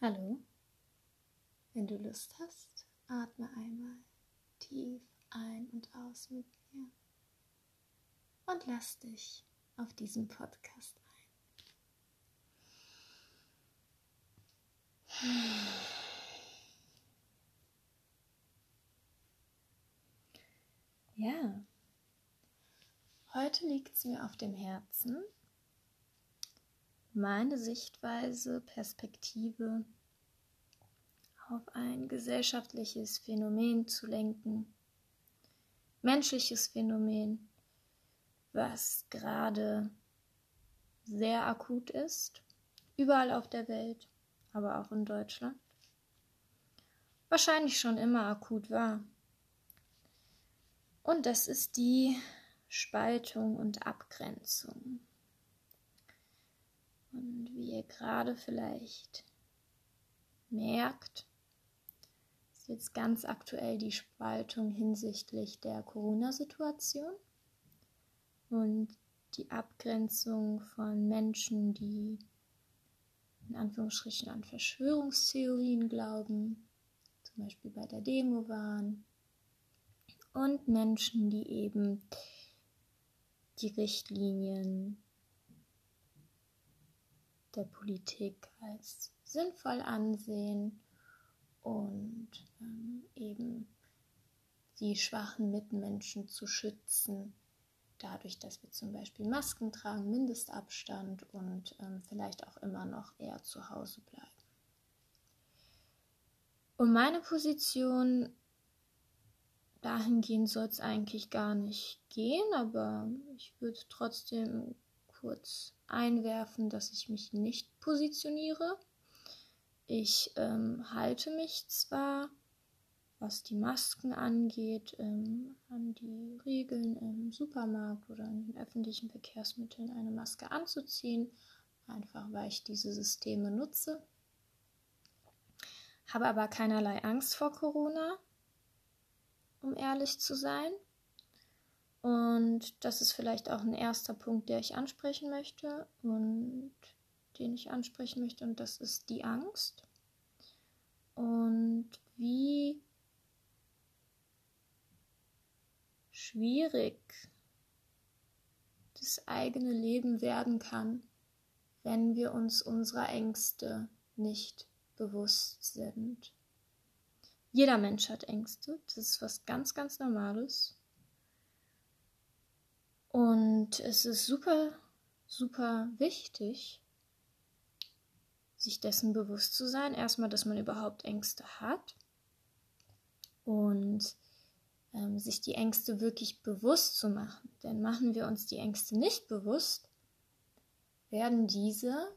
Hallo. Wenn du Lust hast, atme einmal tief ein und aus mit mir und lass dich auf diesen Podcast ein. Ja, heute liegt es mir auf dem Herzen, meine Sichtweise, Perspektive auf ein gesellschaftliches Phänomen zu lenken, menschliches Phänomen, was gerade sehr akut ist, überall auf der Welt, aber auch in Deutschland. Wahrscheinlich schon immer akut war. Und das ist die Spaltung und Abgrenzung. Und wie ihr gerade vielleicht merkt, ist jetzt ganz aktuell die Spaltung hinsichtlich der Corona-Situation und die Abgrenzung von Menschen, die in Anführungsstrichen an Verschwörungstheorien glauben, zum Beispiel bei der Demo waren, und Menschen, die eben die Richtlinien der Politik als sinnvoll ansehen und ähm, eben die schwachen Mitmenschen zu schützen, dadurch, dass wir zum Beispiel Masken tragen, Mindestabstand und ähm, vielleicht auch immer noch eher zu Hause bleiben. Und meine Position dahingehend soll es eigentlich gar nicht gehen, aber ich würde trotzdem kurz einwerfen, dass ich mich nicht positioniere. Ich ähm, halte mich zwar, was die Masken angeht, ähm, an die Regeln im Supermarkt oder in den öffentlichen Verkehrsmitteln eine Maske anzuziehen, einfach weil ich diese Systeme nutze. Habe aber keinerlei Angst vor Corona, um ehrlich zu sein. Und das ist vielleicht auch ein erster Punkt, der ich ansprechen möchte und den ich ansprechen möchte. Und das ist die Angst. Und wie schwierig das eigene Leben werden kann, wenn wir uns unserer Ängste nicht bewusst sind. Jeder Mensch hat Ängste, das ist was ganz, ganz Normales. Und es ist super, super wichtig, sich dessen bewusst zu sein. Erstmal, dass man überhaupt Ängste hat und ähm, sich die Ängste wirklich bewusst zu machen. Denn machen wir uns die Ängste nicht bewusst, werden diese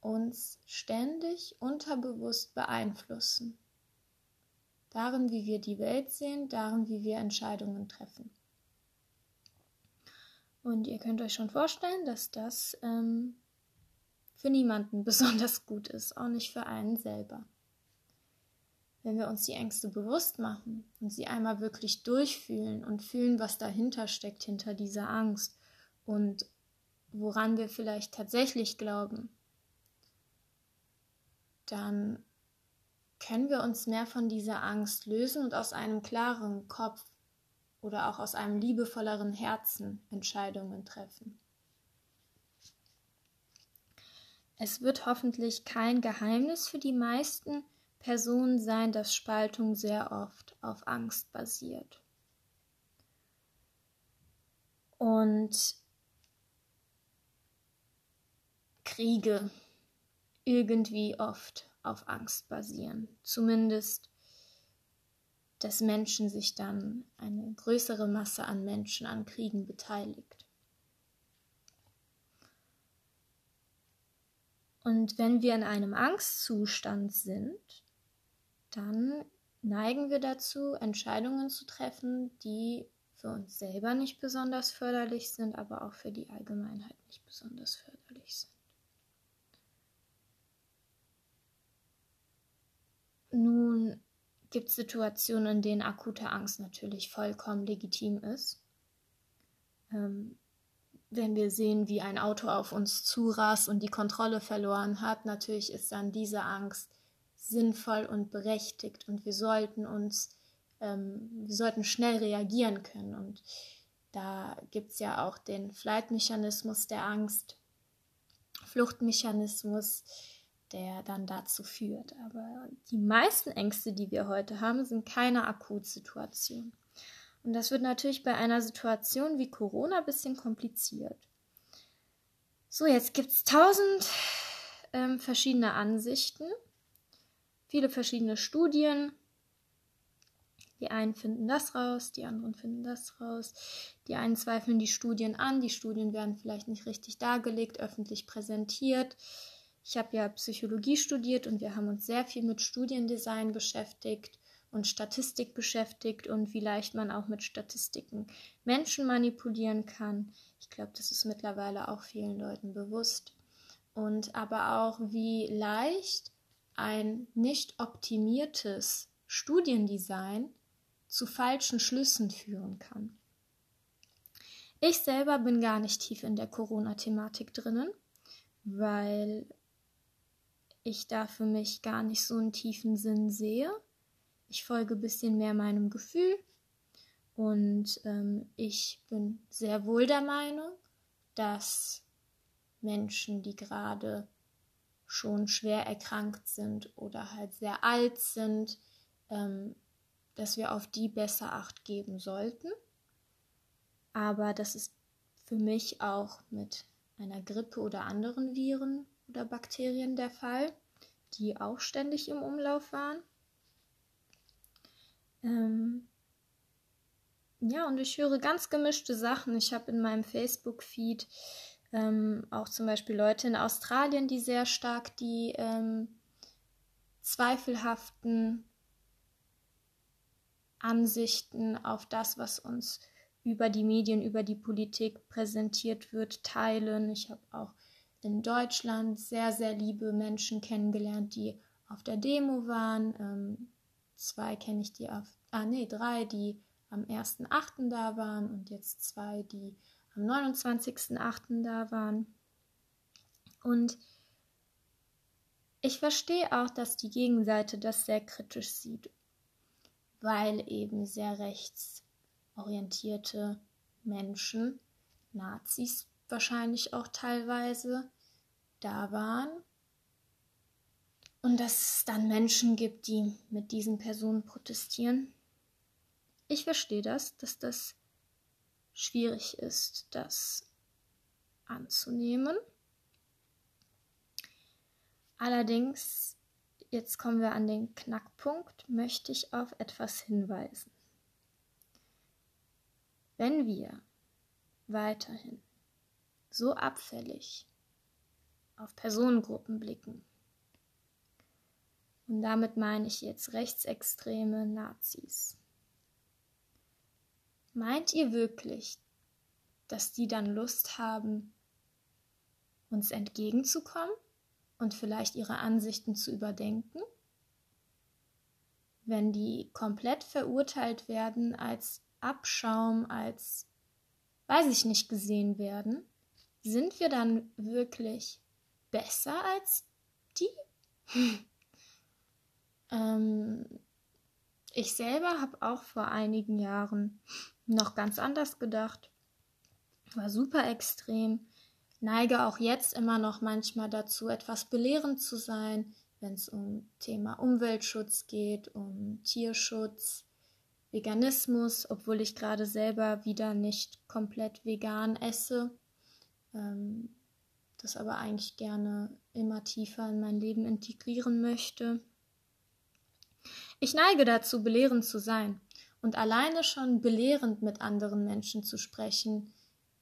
uns ständig unterbewusst beeinflussen. Darin, wie wir die Welt sehen, darin, wie wir Entscheidungen treffen. Und ihr könnt euch schon vorstellen, dass das ähm, für niemanden besonders gut ist, auch nicht für einen selber. Wenn wir uns die Ängste bewusst machen und sie einmal wirklich durchfühlen und fühlen, was dahinter steckt, hinter dieser Angst und woran wir vielleicht tatsächlich glauben, dann können wir uns mehr von dieser Angst lösen und aus einem klareren Kopf oder auch aus einem liebevolleren Herzen Entscheidungen treffen. Es wird hoffentlich kein Geheimnis für die meisten Personen sein, dass Spaltung sehr oft auf Angst basiert. Und Kriege irgendwie oft auf Angst basieren. Zumindest dass Menschen sich dann eine größere Masse an Menschen an Kriegen beteiligt. Und wenn wir in einem Angstzustand sind, dann neigen wir dazu, Entscheidungen zu treffen, die für uns selber nicht besonders förderlich sind, aber auch für die Allgemeinheit nicht besonders förderlich sind. Nun gibt es Situationen, in denen akute Angst natürlich vollkommen legitim ist. Ähm, wenn wir sehen, wie ein Auto auf uns zurast und die Kontrolle verloren hat, natürlich ist dann diese Angst sinnvoll und berechtigt und wir sollten uns, ähm, wir sollten schnell reagieren können. Und da gibt es ja auch den Flight-Mechanismus der Angst, Fluchtmechanismus, der dann dazu führt. Aber die meisten Ängste, die wir heute haben, sind keine Akutsituation. Und das wird natürlich bei einer Situation wie Corona ein bisschen kompliziert. So, jetzt gibt es tausend ähm, verschiedene Ansichten, viele verschiedene Studien. Die einen finden das raus, die anderen finden das raus. Die einen zweifeln die Studien an, die Studien werden vielleicht nicht richtig dargelegt, öffentlich präsentiert. Ich habe ja Psychologie studiert und wir haben uns sehr viel mit Studiendesign beschäftigt und Statistik beschäftigt und wie leicht man auch mit Statistiken Menschen manipulieren kann. Ich glaube, das ist mittlerweile auch vielen Leuten bewusst. Und aber auch, wie leicht ein nicht optimiertes Studiendesign zu falschen Schlüssen führen kann. Ich selber bin gar nicht tief in der Corona-Thematik drinnen, weil ich da für mich gar nicht so einen tiefen Sinn sehe. Ich folge ein bisschen mehr meinem Gefühl und ähm, ich bin sehr wohl der Meinung, dass Menschen, die gerade schon schwer erkrankt sind oder halt sehr alt sind, ähm, dass wir auf die besser acht geben sollten. Aber das ist für mich auch mit einer Grippe oder anderen Viren oder Bakterien der Fall, die auch ständig im Umlauf waren. Ähm, ja, und ich höre ganz gemischte Sachen. Ich habe in meinem Facebook-Feed ähm, auch zum Beispiel Leute in Australien, die sehr stark die ähm, zweifelhaften Ansichten auf das, was uns über die Medien, über die Politik präsentiert wird, teilen. Ich habe auch in Deutschland sehr, sehr liebe Menschen kennengelernt, die auf der Demo waren. Ähm, zwei kenne ich, die auf, ah nee, drei, die am 1.8. da waren und jetzt zwei, die am 29.8. da waren. Und ich verstehe auch, dass die Gegenseite das sehr kritisch sieht, weil eben sehr rechtsorientierte Menschen, Nazis wahrscheinlich auch teilweise, da waren. Und dass es dann Menschen gibt, die mit diesen Personen protestieren. Ich verstehe das, dass das schwierig ist, das anzunehmen. Allerdings, jetzt kommen wir an den Knackpunkt, möchte ich auf etwas hinweisen. Wenn wir weiterhin so abfällig auf Personengruppen blicken, und damit meine ich jetzt rechtsextreme Nazis, Meint ihr wirklich, dass die dann Lust haben, uns entgegenzukommen und vielleicht ihre Ansichten zu überdenken? Wenn die komplett verurteilt werden, als Abschaum, als weiß ich nicht gesehen werden, sind wir dann wirklich besser als die? ähm, ich selber habe auch vor einigen Jahren noch ganz anders gedacht. War super extrem. Neige auch jetzt immer noch manchmal dazu, etwas belehrend zu sein, wenn es um Thema Umweltschutz geht, um Tierschutz, Veganismus, obwohl ich gerade selber wieder nicht komplett vegan esse, ähm, das aber eigentlich gerne immer tiefer in mein Leben integrieren möchte. Ich neige dazu, belehrend zu sein. Und alleine schon belehrend mit anderen Menschen zu sprechen,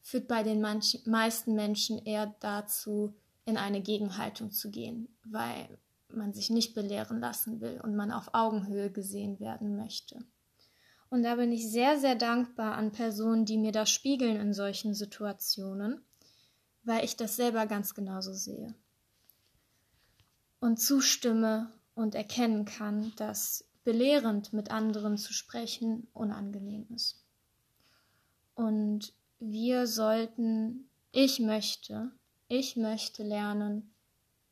führt bei den manch, meisten Menschen eher dazu, in eine Gegenhaltung zu gehen, weil man sich nicht belehren lassen will und man auf Augenhöhe gesehen werden möchte. Und da bin ich sehr, sehr dankbar an Personen, die mir das spiegeln in solchen Situationen, weil ich das selber ganz genauso sehe. Und zustimme und erkennen kann, dass belehrend mit anderen zu sprechen unangenehm ist. Und wir sollten ich möchte, ich möchte lernen,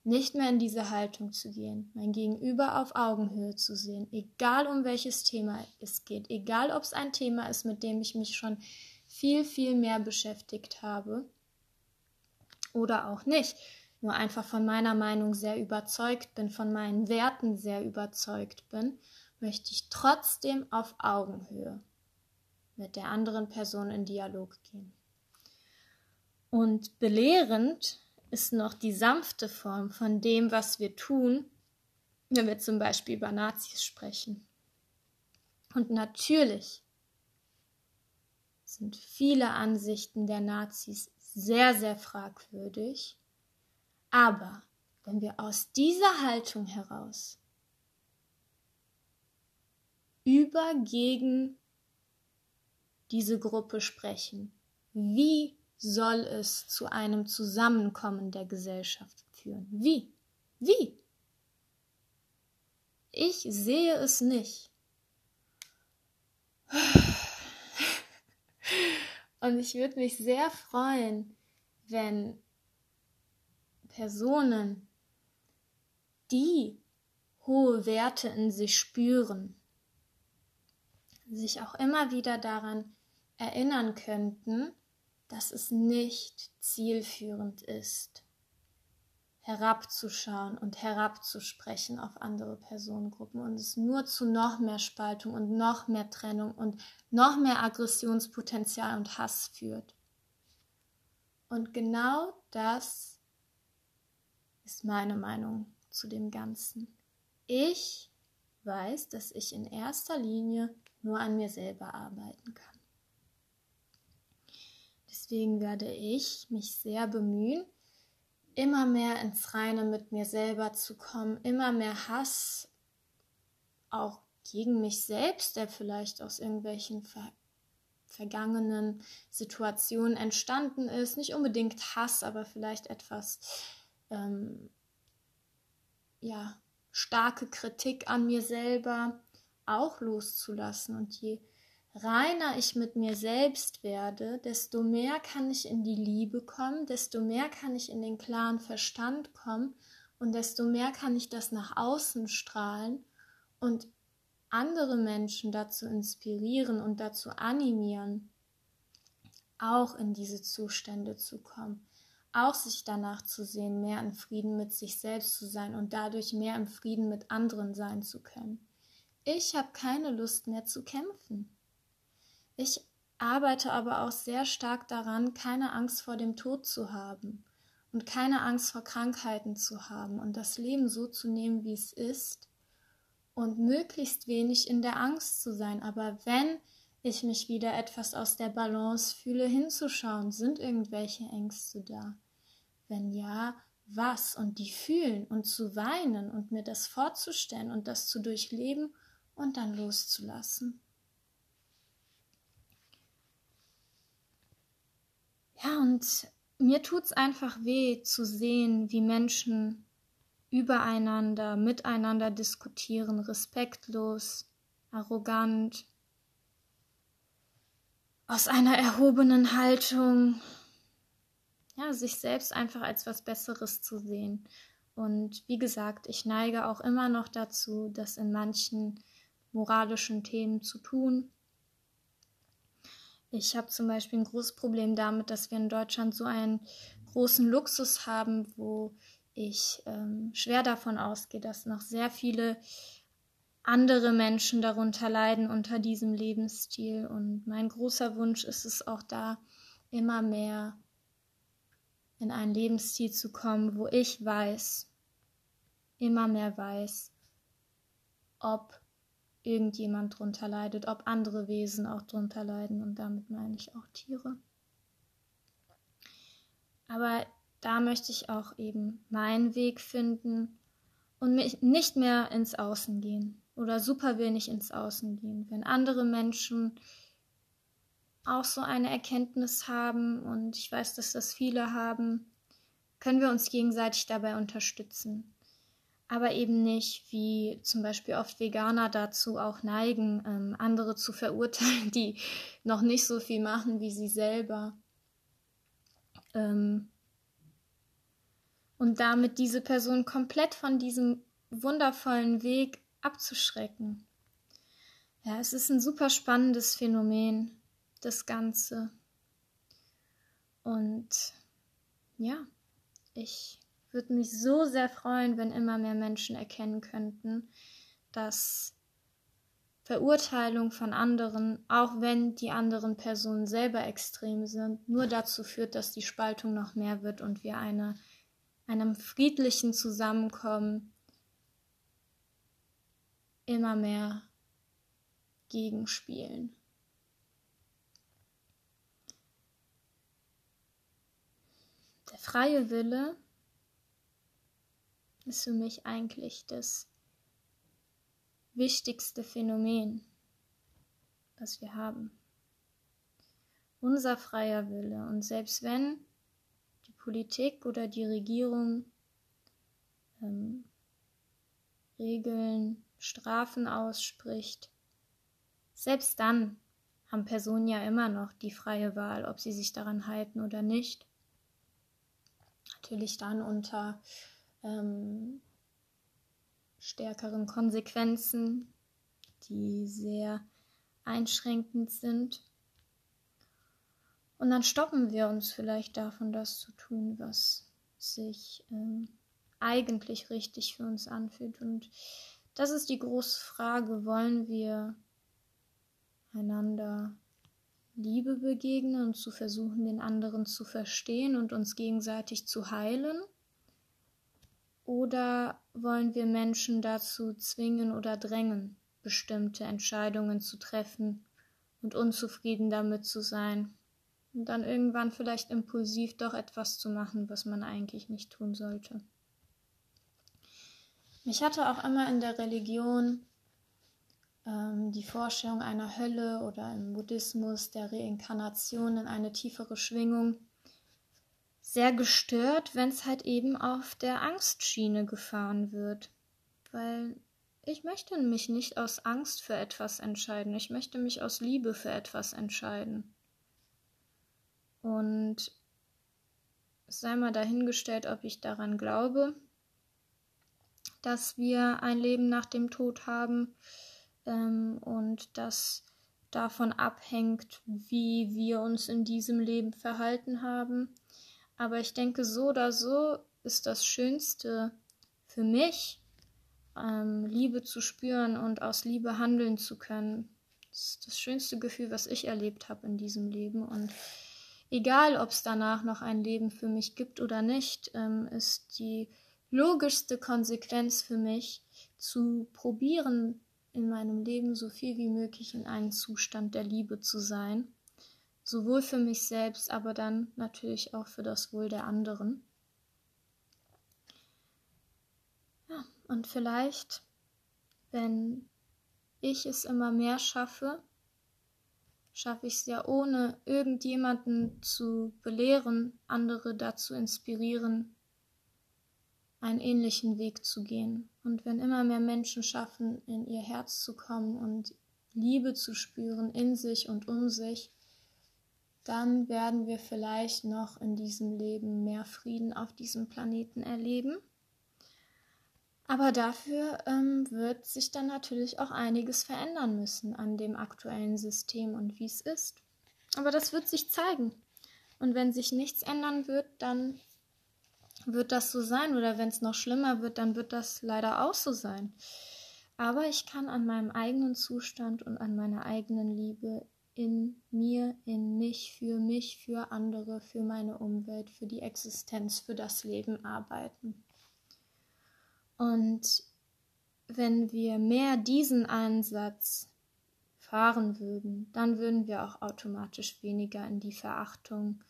nicht mehr in diese Haltung zu gehen, mein Gegenüber auf Augenhöhe zu sehen, egal um welches Thema es geht, egal ob es ein Thema ist, mit dem ich mich schon viel, viel mehr beschäftigt habe oder auch nicht, nur einfach von meiner Meinung sehr überzeugt bin, von meinen Werten sehr überzeugt bin, möchte ich trotzdem auf Augenhöhe mit der anderen Person in Dialog gehen. Und belehrend ist noch die sanfte Form von dem, was wir tun, wenn wir zum Beispiel über Nazis sprechen. Und natürlich sind viele Ansichten der Nazis sehr, sehr fragwürdig. Aber wenn wir aus dieser Haltung heraus über gegen diese Gruppe sprechen, wie soll es zu einem Zusammenkommen der Gesellschaft führen? Wie? Wie? Ich sehe es nicht. Und ich würde mich sehr freuen, wenn Personen, die hohe Werte in sich spüren, sich auch immer wieder daran erinnern könnten, dass es nicht zielführend ist, herabzuschauen und herabzusprechen auf andere Personengruppen und es nur zu noch mehr Spaltung und noch mehr Trennung und noch mehr Aggressionspotenzial und Hass führt. Und genau das ist meine Meinung zu dem Ganzen. Ich weiß, dass ich in erster Linie nur an mir selber arbeiten kann. Deswegen werde ich mich sehr bemühen, immer mehr ins Reine mit mir selber zu kommen, immer mehr Hass auch gegen mich selbst, der vielleicht aus irgendwelchen ver vergangenen Situationen entstanden ist. Nicht unbedingt Hass, aber vielleicht etwas ähm, ja, starke Kritik an mir selber auch loszulassen. Und je reiner ich mit mir selbst werde, desto mehr kann ich in die Liebe kommen, desto mehr kann ich in den klaren Verstand kommen und desto mehr kann ich das nach außen strahlen und andere Menschen dazu inspirieren und dazu animieren, auch in diese Zustände zu kommen, auch sich danach zu sehen, mehr in Frieden mit sich selbst zu sein und dadurch mehr im Frieden mit anderen sein zu können. Ich habe keine Lust mehr zu kämpfen. Ich arbeite aber auch sehr stark daran, keine Angst vor dem Tod zu haben und keine Angst vor Krankheiten zu haben und das Leben so zu nehmen, wie es ist und möglichst wenig in der Angst zu sein. Aber wenn ich mich wieder etwas aus der Balance fühle, hinzuschauen, sind irgendwelche Ängste da? Wenn ja, was? Und die fühlen und zu weinen und mir das vorzustellen und das zu durchleben und dann loszulassen. Ja, und mir tut es einfach weh zu sehen, wie Menschen übereinander, miteinander diskutieren, respektlos, arrogant, aus einer erhobenen Haltung, ja, sich selbst einfach als was Besseres zu sehen. Und wie gesagt, ich neige auch immer noch dazu, das in manchen moralischen Themen zu tun. Ich habe zum Beispiel ein großes Problem damit, dass wir in Deutschland so einen großen Luxus haben, wo ich ähm, schwer davon ausgehe, dass noch sehr viele andere Menschen darunter leiden unter diesem Lebensstil. Und mein großer Wunsch ist es auch da, immer mehr in einen Lebensstil zu kommen, wo ich weiß, immer mehr weiß, ob irgendjemand drunter leidet, ob andere Wesen auch drunter leiden und damit meine ich auch Tiere. Aber da möchte ich auch eben meinen Weg finden und mich nicht mehr ins Außen gehen oder super wenig ins Außen gehen. Wenn andere Menschen auch so eine Erkenntnis haben und ich weiß, dass das viele haben, können wir uns gegenseitig dabei unterstützen aber eben nicht, wie zum Beispiel oft Veganer dazu auch neigen, ähm, andere zu verurteilen, die noch nicht so viel machen wie sie selber. ähm, und damit diese Person komplett von diesem wundervollen Weg abzuschrecken. Ja, es ist ein super spannendes Phänomen, das Ganze. Und ja, ich würde mich so sehr freuen, wenn immer mehr Menschen erkennen könnten, dass Verurteilung von anderen, auch wenn die anderen Personen selber extrem sind, nur dazu führt, dass die Spaltung noch mehr wird und wir eine, einem friedlichen Zusammenkommen immer mehr gegenspielen. Der freie Wille ist für mich eigentlich das wichtigste Phänomen, was wir haben. Unser freier Wille. Und selbst wenn die Politik oder die Regierung ähm, Regeln, Strafen ausspricht, selbst dann haben Personen ja immer noch die freie Wahl, ob sie sich daran halten oder nicht. Natürlich dann unter ähm, stärkeren Konsequenzen, die sehr einschränkend sind. Und dann stoppen wir uns vielleicht davon, das zu tun, was sich ähm, eigentlich richtig für uns anfühlt. Und das ist die große Frage, wollen wir einander Liebe begegnen und zu versuchen, den anderen zu verstehen und uns gegenseitig zu heilen? Oder wollen wir Menschen dazu zwingen oder drängen, bestimmte Entscheidungen zu treffen und unzufrieden damit zu sein und dann irgendwann vielleicht impulsiv doch etwas zu machen, was man eigentlich nicht tun sollte? Mich hatte auch immer in der Religion ähm, die Vorstellung einer Hölle oder im Buddhismus der Reinkarnation in eine tiefere Schwingung sehr gestört, wenn es halt eben auf der Angstschiene gefahren wird. Weil ich möchte mich nicht aus Angst für etwas entscheiden, ich möchte mich aus Liebe für etwas entscheiden. Und sei mal dahingestellt, ob ich daran glaube, dass wir ein Leben nach dem Tod haben ähm, und das davon abhängt, wie wir uns in diesem Leben verhalten haben. Aber ich denke, so oder so ist das Schönste für mich, ähm, Liebe zu spüren und aus Liebe handeln zu können. Das ist das schönste Gefühl, was ich erlebt habe in diesem Leben. Und egal, ob es danach noch ein Leben für mich gibt oder nicht, ähm, ist die logischste Konsequenz für mich, zu probieren, in meinem Leben so viel wie möglich in einem Zustand der Liebe zu sein sowohl für mich selbst, aber dann natürlich auch für das Wohl der anderen. Ja, und vielleicht, wenn ich es immer mehr schaffe, schaffe ich es ja ohne irgendjemanden zu belehren, andere dazu inspirieren, einen ähnlichen Weg zu gehen. Und wenn immer mehr Menschen schaffen, in ihr Herz zu kommen und Liebe zu spüren in sich und um sich, dann werden wir vielleicht noch in diesem Leben mehr Frieden auf diesem Planeten erleben. Aber dafür ähm, wird sich dann natürlich auch einiges verändern müssen an dem aktuellen System und wie es ist. Aber das wird sich zeigen. Und wenn sich nichts ändern wird, dann wird das so sein. Oder wenn es noch schlimmer wird, dann wird das leider auch so sein. Aber ich kann an meinem eigenen Zustand und an meiner eigenen Liebe in mir, in mich, für mich, für andere, für meine Umwelt, für die Existenz, für das Leben arbeiten. Und wenn wir mehr diesen Ansatz fahren würden, dann würden wir auch automatisch weniger in die Verachtung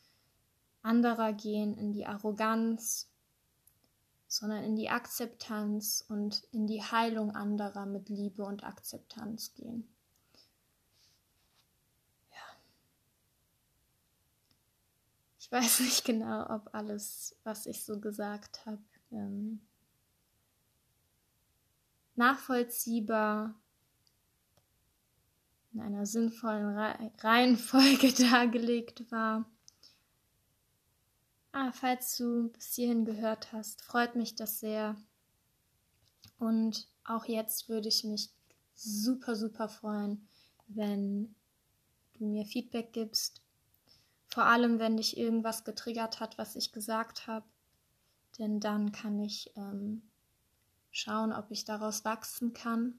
anderer gehen, in die Arroganz, sondern in die Akzeptanz und in die Heilung anderer mit Liebe und Akzeptanz gehen. Weiß nicht genau, ob alles, was ich so gesagt habe, ähm, nachvollziehbar in einer sinnvollen Reihenfolge dargelegt war. Ah, falls du bis hierhin gehört hast, freut mich das sehr. Und auch jetzt würde ich mich super, super freuen, wenn du mir Feedback gibst. Vor allem, wenn dich irgendwas getriggert hat, was ich gesagt habe. Denn dann kann ich ähm, schauen, ob ich daraus wachsen kann.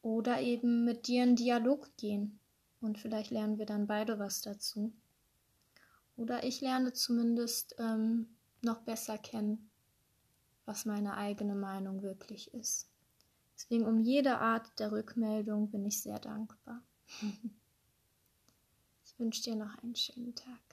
Oder eben mit dir in Dialog gehen. Und vielleicht lernen wir dann beide was dazu. Oder ich lerne zumindest ähm, noch besser kennen, was meine eigene Meinung wirklich ist. Deswegen um jede Art der Rückmeldung bin ich sehr dankbar. Wünsche dir noch einen schönen Tag.